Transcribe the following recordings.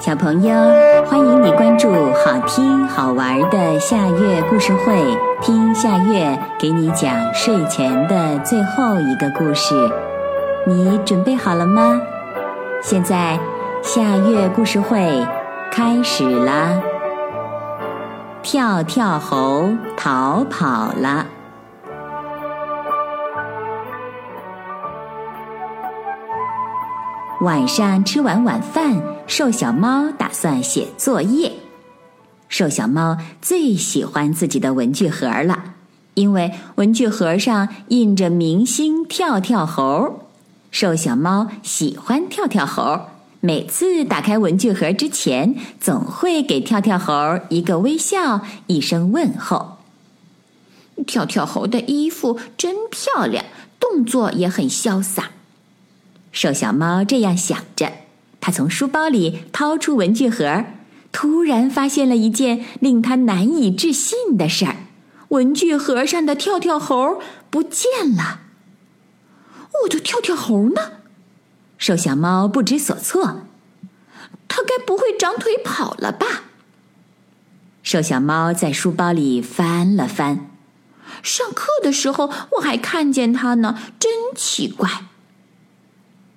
小朋友，欢迎你关注好听好玩的夏月故事会，听夏月给你讲睡前的最后一个故事。你准备好了吗？现在夏月故事会开始啦！跳跳猴逃跑了。晚上吃完晚饭，瘦小猫打算写作业。瘦小猫最喜欢自己的文具盒了，因为文具盒上印着明星跳跳猴。瘦小猫喜欢跳跳猴，每次打开文具盒之前，总会给跳跳猴一个微笑，一声问候。跳跳猴的衣服真漂亮，动作也很潇洒。瘦小猫这样想着，它从书包里掏出文具盒，突然发现了一件令它难以置信的事儿：文具盒上的跳跳猴不见了。我的跳跳猴呢？瘦小猫不知所措。它该不会长腿跑了吧？瘦小猫在书包里翻了翻，上课的时候我还看见它呢，真奇怪。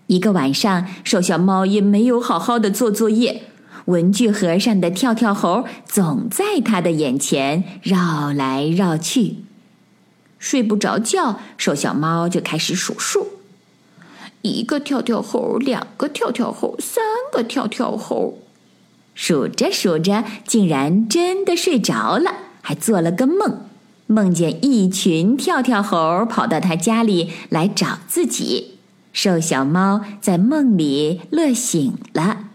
一个晚上，瘦小猫也没有好好的做作业。文具盒上的跳跳猴总在他的眼前绕来绕去。睡不着觉，瘦小猫就开始数数：一个跳跳猴，两个跳跳猴，三个跳跳猴。数着数着，竟然真的睡着了，还做了个梦，梦见一群跳跳猴跑到他家里来找自己。瘦小猫在梦里乐醒了。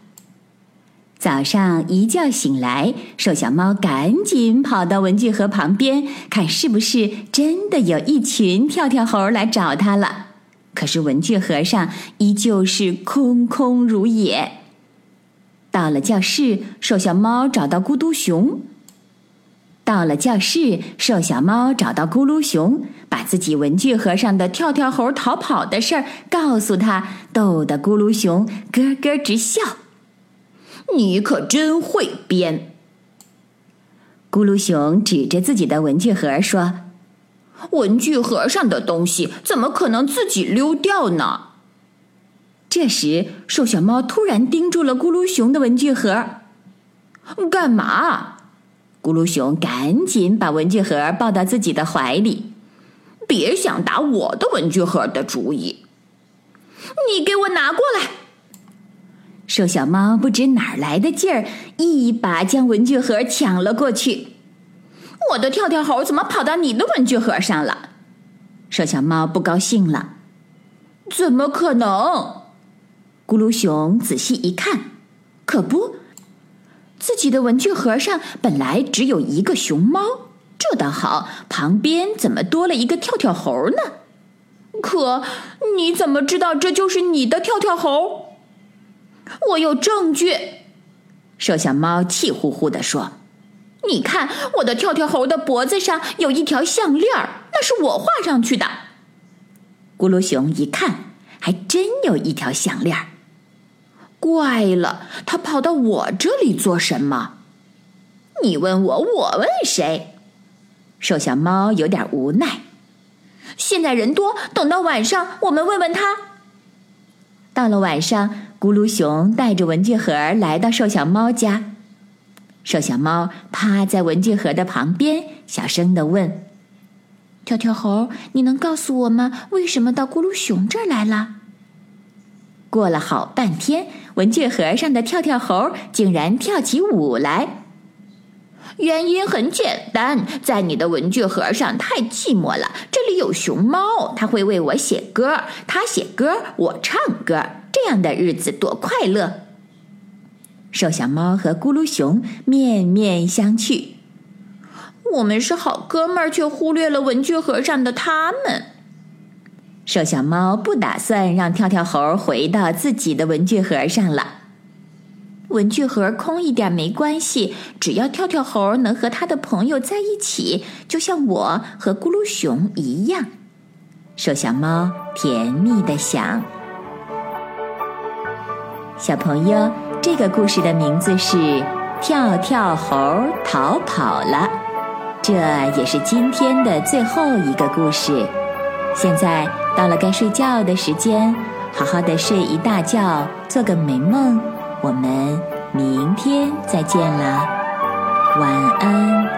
早上一觉醒来，瘦小猫赶紧跑到文具盒旁边，看是不是真的有一群跳跳猴来找它了。可是文具盒上依旧是空空如也。到了教室，瘦小猫找到咕嘟熊。到了教室，瘦小猫找到咕噜熊，把自己文具盒上的跳跳猴逃跑的事儿告诉他，逗得咕噜熊咯咯直笑。你可真会编！咕噜熊指着自己的文具盒说：“文具盒上的东西怎么可能自己溜掉呢？”这时，瘦小猫突然盯住了咕噜熊的文具盒，干嘛？咕噜熊赶紧把文具盒抱到自己的怀里，别想打我的文具盒的主意！你给我拿过来！瘦小猫不知哪儿来的劲儿，一把将文具盒抢了过去。我的跳跳猴怎么跑到你的文具盒上了？瘦小猫不高兴了。怎么可能？咕噜熊仔细一看，可不。自己的文具盒上本来只有一个熊猫，这倒好，旁边怎么多了一个跳跳猴呢？可你怎么知道这就是你的跳跳猴？我有证据。瘦小猫气呼呼地说：“你看，我的跳跳猴的脖子上有一条项链那是我画上去的。”咕噜熊一看，还真有一条项链怪了，他跑到我这里做什么？你问我，我问谁？瘦小猫有点无奈。现在人多，等到晚上我们问问他。到了晚上，咕噜熊带着文具盒来到瘦小猫家。瘦小猫趴在文具盒的旁边，小声的问：“跳跳猴，你能告诉我吗？为什么到咕噜熊这儿来了？”过了好半天，文具盒上的跳跳猴竟然跳起舞来。原因很简单，在你的文具盒上太寂寞了。这里有熊猫，它会为我写歌，它写歌，我唱歌，这样的日子多快乐。瘦小猫和咕噜熊面面相觑，我们是好哥们儿，却忽略了文具盒上的他们。瘦小猫不打算让跳跳猴回到自己的文具盒上了。文具盒空一点没关系，只要跳跳猴能和他的朋友在一起，就像我和咕噜熊一样。瘦小猫甜蜜的想。小朋友，这个故事的名字是《跳跳猴逃跑了》，这也是今天的最后一个故事。现在到了该睡觉的时间，好好的睡一大觉，做个美梦。我们明天再见了，晚安。